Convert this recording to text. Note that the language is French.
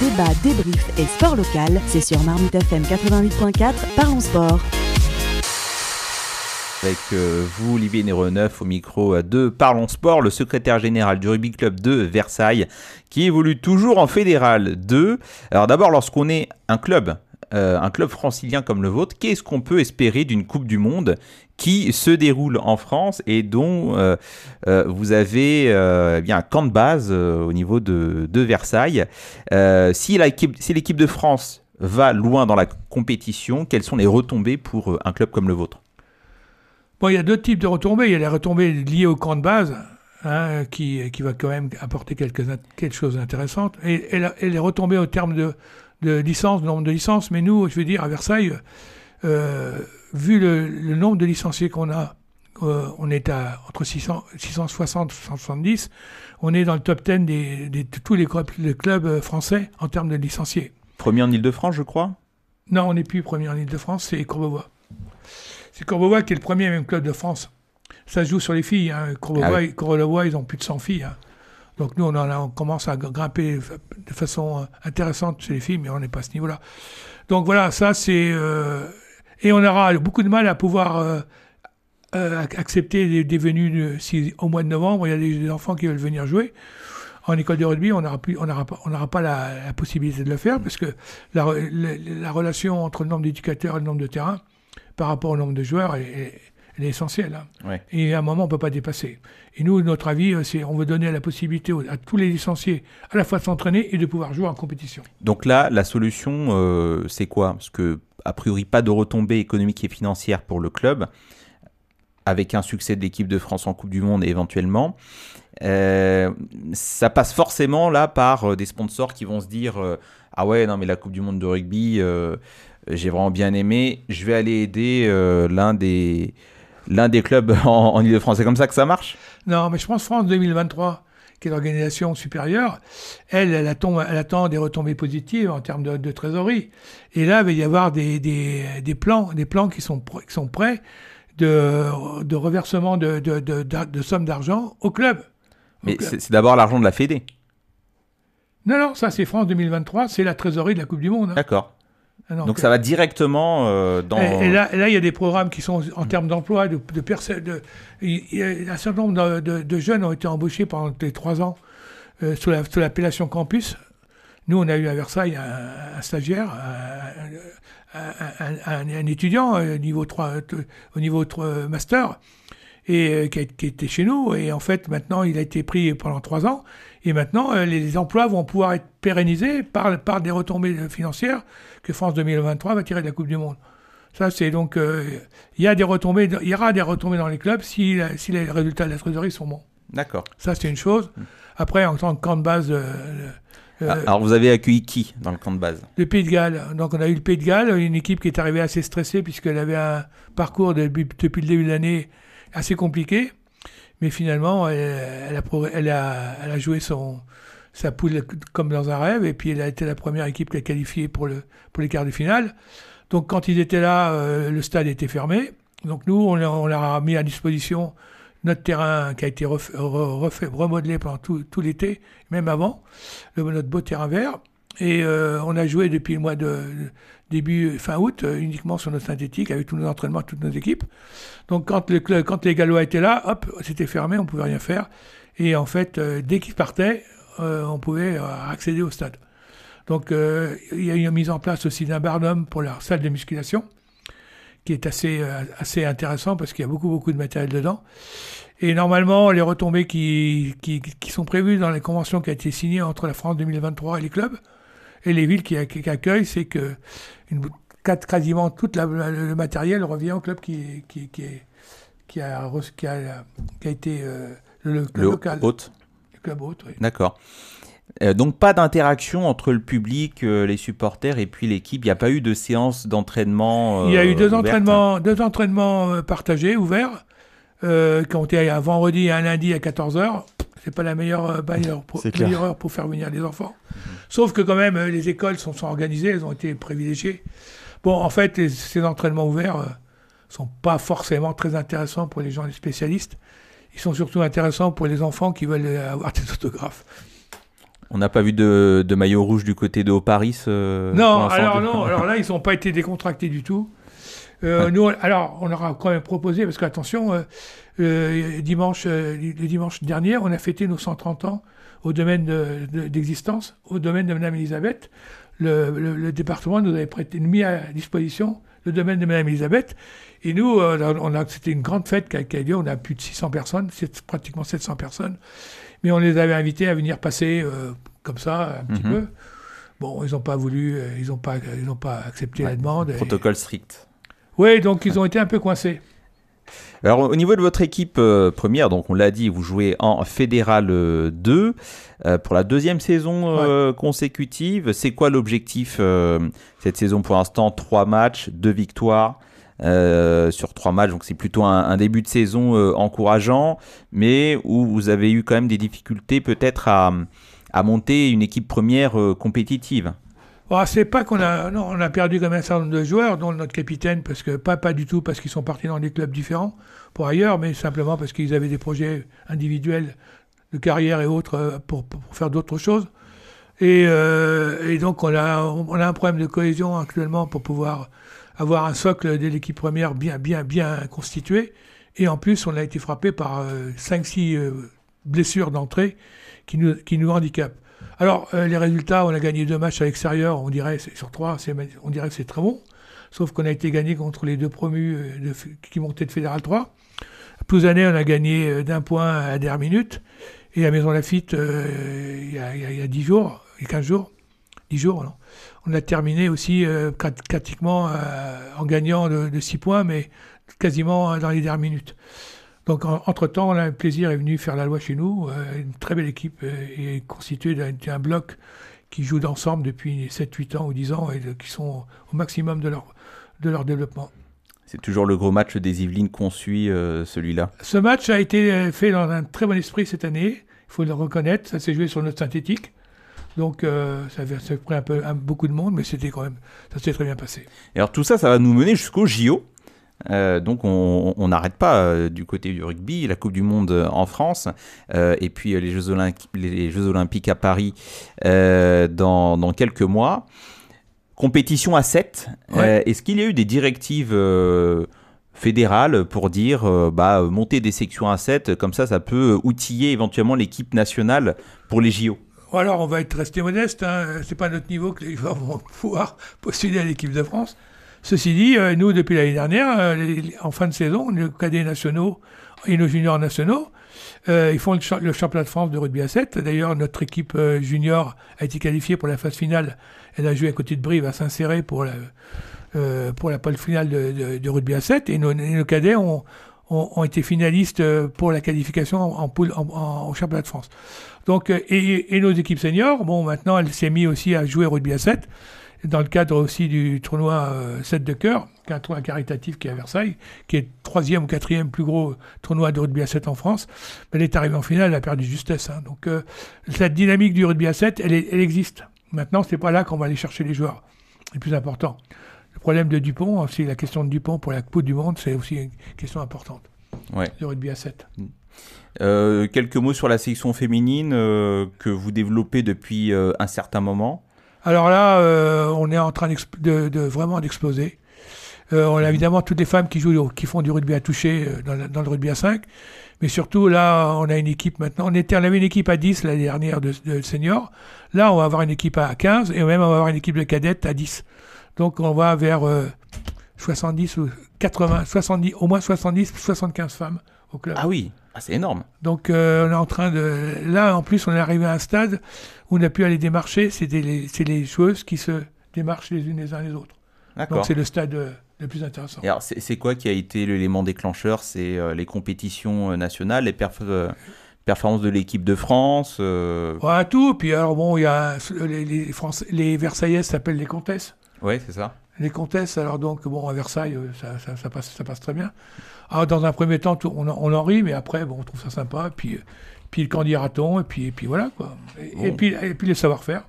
Débat, débrief et sport local, c'est sur Marmite FM 88.4, parlons sport. Avec euh, vous, Olivier Neuf, au micro de Parlons Sport, le secrétaire général du Rugby Club de Versailles, qui évolue toujours en fédéral 2. Alors d'abord, lorsqu'on est un club, euh, un club francilien comme le vôtre, qu'est-ce qu'on peut espérer d'une Coupe du Monde qui se déroule en France et dont euh, vous avez eh bien un camp de base au niveau de, de Versailles Si l'équipe de France va loin dans la compétition, quelles sont les retombées pour un club comme le vôtre? Bon, il y a deux types de retombées. Il y a les retombées liées au camp de base, hein, qui, qui va quand même apporter quelque, chose d'intéressant, et, les retombées au terme de, de licence, nombre de licences. Mais nous, je veux dire, à Versailles, euh, vu le, nombre de licenciés qu'on a, euh, on est à entre 600, 660 et 170. On est dans le top 10 des, de tous les clubs, français en termes de licenciés. Premier en Ile-de-France, je crois? Non, on n'est plus premier en Ile-de-France, c'est Courbevoie. C'est Courbevoie qui est le premier même club de France. Ça se joue sur les filles. Hein. Courbevoie, ah ils ont plus de 100 filles. Hein. Donc nous, on, commence à grimper de façon euh, intéressante chez les filles, mais on n'est pas à ce niveau-là. Donc voilà, ça c'est... Euh, et on aura beaucoup de mal à pouvoir euh, accepter des, venues si au mois de novembre, il y a des, enfants qui veulent venir jouer. En école de rugby, on n'aura on pas la, possibilité de le faire parce que la, relation entre le nombre d'éducateurs et le nombre de terrains, par rapport au nombre de joueurs est, essentiel. Hein. Et à un moment, on ne peut pas dépasser. Et nous, notre avis, euh, c'est on veut donner la possibilité à tous les licenciés à la fois de s'entraîner et de pouvoir jouer en compétition. Donc là, la solution, euh, c'est quoi? Parce que, a priori, pas de retombées économiques et financières pour le club, avec un succès de l'équipe de France en Coupe du Monde éventuellement. Euh, ça passe forcément là par des sponsors qui vont se dire Ah ouais, non, mais la Coupe du Monde de rugby j'ai vraiment bien aimé. Je vais aller aider euh, l'un des l'un des clubs en, Ile-de-France. C'est comme ça que ça marche? Non, mais je pense France 2023, qui est l'organisation supérieure, elle, elle attend, elle attend des retombées positives en termes de, trésorerie. Et là, il va y avoir des, des, des plans, des plans qui sont, qui sont prêts de, de reversement de, de, de sommes d'argent au club. Mais c'est d'abord l'argent de la Fédé. Non, non, ça c'est France 2023, c'est la trésorerie de la Coupe du Monde. Hein. D'accord. Donc ça va directement euh, dans. Et, là, il y a des programmes qui sont en termes d'emploi, de, de, un certain nombre de, jeunes ont été embauchés pendant les trois ans euh, sous l'appellation campus. Nous, on a eu à Versailles un, stagiaire, un, étudiant au euh, niveau 3, au niveau 3 master, et qui, qui, était chez nous. Et en fait, maintenant, il a été pris pendant trois ans. Et maintenant, les emplois vont pouvoir être pérennisés par, par des retombées financières que France 2023 va tirer de la Coupe du Monde. Ça, c'est donc. Euh, il y, a des retombées, il y aura des retombées dans les clubs si, si les résultats de la trésorerie sont bons. D'accord. Ça, c'est une chose. Après, en tant que camp de base. Euh, euh, ah, alors, vous avez accueilli qui dans le camp de base? Le Pays de Galles. Donc, on a eu le Pays de Galles, une équipe qui est arrivée assez stressée puisqu'elle avait un parcours depuis le début de l'année assez compliqué. Mais finalement, elle, a, joué son, sa poule comme dans un rêve, et puis elle a été la première équipe qui a qualifié pour, le, pour les quarts de finale. Donc quand ils étaient là, euh, le stade était fermé. Donc nous, on, on, leur a mis à disposition notre terrain qui a été refait, remodelé pendant tout, l'été, même avant, notre beau terrain vert. Et euh, on a joué depuis le mois de, début fin août euh, uniquement sur notre synthétique avec tous nos entraînements, toutes nos équipes. Donc quand, le, quand les Gallois étaient là, hop, c'était fermé, on pouvait rien faire. Et en fait, dès qu'ils partaient, euh, on pouvait euh, accéder au stade. Donc euh, il y a eu une mise en place aussi d'un barnum pour leur salle de musculation, qui est assez, assez intéressant parce qu'il y a beaucoup, beaucoup de matériel dedans. Et normalement, les retombées qui, qui, sont prévues dans les conventions qui ont été signées entre la France 2023 et les clubs, et les villes qui, accueillent, c'est que une, quasiment tout le matériel revient au club qui, qui, qui, qui a, qui, a, qui a été le, local. D'accord. Euh, donc pas d'interaction entre le public, euh, les supporters et puis l'équipe. Il n'y a pas eu de séance d'entraînement. Il y a eu deux entraînements, deux entraînements euh, partagés, ouverts, qui ont été un vendredi et un lundi à 14h. C'est pas la meilleure, heure pour, meilleure pour faire venir les enfants. Mhm. Sauf que quand même, les écoles sont, sont, organisées, elles ont été privilégiées. Bon, en fait, ces entraînements ouverts sont pas forcément très intéressants pour les gens, les spécialistes ils sont surtout intéressants pour les enfants qui veulent avoir des autographes. On n'a pas vu de, de, maillot rouge du côté de Haut-Paris Non, alors non, alors là, ils n'ont pas été décontractés du tout. Euh, nous, alors, on leur a quand même proposé, parce qu'attention, euh, euh, dimanche, le dimanche dernier, on a fêté nos 130 ans au domaine d'existence, au domaine de Mme Elisabeth. Le, département nous avait prêté, mis à disposition le domaine de Mme Elisabeth. Et nous, on a, c'était une grande fête qui a, lieu. On a plus de 600 personnes, c'est pratiquement 700 personnes. Mais on les avait invités à venir passer comme ça, un petit mhm. peu. Bon, ils n'ont pas voulu, ils n'ont pas, ils pas accepté la demande. Protocole strict. Oui, donc ils ont été un peu coincés. Alors au niveau de votre équipe euh, première, donc on l'a dit, vous jouez en Fédéral 2 euh, euh, pour la deuxième saison consécutive. C'est quoi l'objectif cette saison pour l'instant? Trois matchs, deux victoires sur trois matchs, donc c'est plutôt un, début de saison encourageant, mais où vous avez eu quand même des difficultés peut-être à, à monter une équipe première compétitive. Oh, c'est pas qu'on a, non, on a perdu comme un certain nombre de joueurs, dont notre capitaine, parce que pas, du tout parce qu'ils sont partis dans des clubs différents pour ailleurs, mais simplement parce qu'ils avaient des projets individuels de carrière et autres euh, pour, faire d'autres choses. Et, euh, et, donc on a, on a un problème de cohésion actuellement pour pouvoir avoir un socle de l'équipe première bien, bien, bien constitué. Et en plus, on a été frappé par 5-6 euh, blessures d'entrée qui nous handicapent. Alors, euh, les résultats, on a gagné deux matchs à l'extérieur, on dirait, sur trois, on dirait que c'est très bon. Sauf qu'on a été gagné contre les deux promus euh, qui montaient de Fédéral 3. À années, on a gagné euh, d'un point à dernière minute. Et à Maison Lafitte, il y, a, 10 jours, il y a 15 jours, 10 jours, non. On a terminé aussi pratiquement en gagnant de, de 6 points, mais quasiment dans les dernières minutes. Donc, entre-temps, un plaisir est venu faire la loi chez nous. Euh, une très belle équipe euh, est constituée d'un bloc qui joue ensemble depuis 7, 8 ans ou 10 ans et qui sont au maximum de leur, de leur développement. C'est toujours le gros match des Yvelines qu'on suit, euh, celui-là Ce match a été fait dans un très bon esprit cette année, il faut le reconnaître. Ça s'est joué sur notre synthétique. Donc ça, a pris un peu beaucoup de monde, mais c'était quand même, ça s'est très bien passé. Et alors tout ça, ça va nous mener jusqu'au JO. Euh, donc on n'arrête pas euh, du côté du rugby, la Coupe du Monde euh, en France, et puis les Jeux, les, Jeux, Olympiques à Paris dans, dans, quelques mois. Compétition à 7. Est-ce qu'il y a eu des directives fédérales pour dire bah, monter des sections à 7, comme ça ça peut outiller éventuellement l'équipe nationale pour les JO alors, on va être resté modeste. Hein. C'est pas à notre niveau que les joueurs vont pouvoir postuler à l'équipe de France. Ceci dit, euh, nous, depuis l'année dernière, euh, en fin de saison, nos cadets nationaux et nos juniors nationaux, euh, ils font le, championnat de France de rugby à 7. D'ailleurs, notre équipe junior a été qualifiée pour la phase finale. Elle a joué à côté de Brive à s'insérer pour la, pour la phase finale de, rugby à 7. Et nos, cadets ont, ont, été finalistes pour la qualification en, poule, en, championnat de France. Donc, et, et, nos équipes seniors, bon, maintenant, elle s'est mise aussi à jouer rugby à 7 dans le cadre aussi du tournoi 7 euh, de cœur, qui est un tournoi caritatif qui est à Versailles, qui est le troisième ou quatrième plus gros tournoi de rugby à 7 en France. Elle est arrivée en finale, elle a perdu justesse. Hein. Donc euh, cette dynamique du rugby à 7, elle, elle existe. Maintenant, c'est pas là qu'on va aller chercher les joueurs. C'est plus important. Le problème de Dupont, aussi la question de Dupont pour la Coupe du Monde, c'est aussi une question importante. Ouais. Le rugby à 7. Mm. Euh, quelques mots sur la section féminine que vous développez depuis un certain moment. Alors là, euh, on est en train de, vraiment d'exploser. Euh, on a évidemment toutes les femmes qui jouent, qui font du rugby à toucher euh, dans, le rugby à 5. Mais surtout, là, on a une équipe maintenant. On, était, on avait une équipe à 10 l'année dernière de, de seniors. Là, on va avoir une équipe à 15 et même on va avoir une équipe de cadettes à 10. Donc, on va vers 70 ou 80, 70, au moins 70, 75 femmes au club. Ah oui, ah, c'est énorme. Donc, on est en train de. Là, en plus, on est arrivé à un stade on a pu aller démarcher, c'est les, joueuses qui se démarchent les unes les uns les autres. Donc c'est le stade euh, le plus intéressant. alors c'est quoi qui a été l'élément déclencheur? C'est euh, les compétitions euh, nationales, les performances de l'équipe de France Ouais, tout. Puis alors bon, il y a les, les, les Versaillaises s'appellent les comtesses. Oui, c'est ça. Les comtesses, alors donc, bon, à Versailles, ça, passe, ça passe très bien. Alors, dans un premier temps, on, on, en rit, mais après, bon, on trouve ça sympa. Puis, puis le candidaton, et puis, et puis voilà, quoi. Et, puis, et puis le savoir-faire.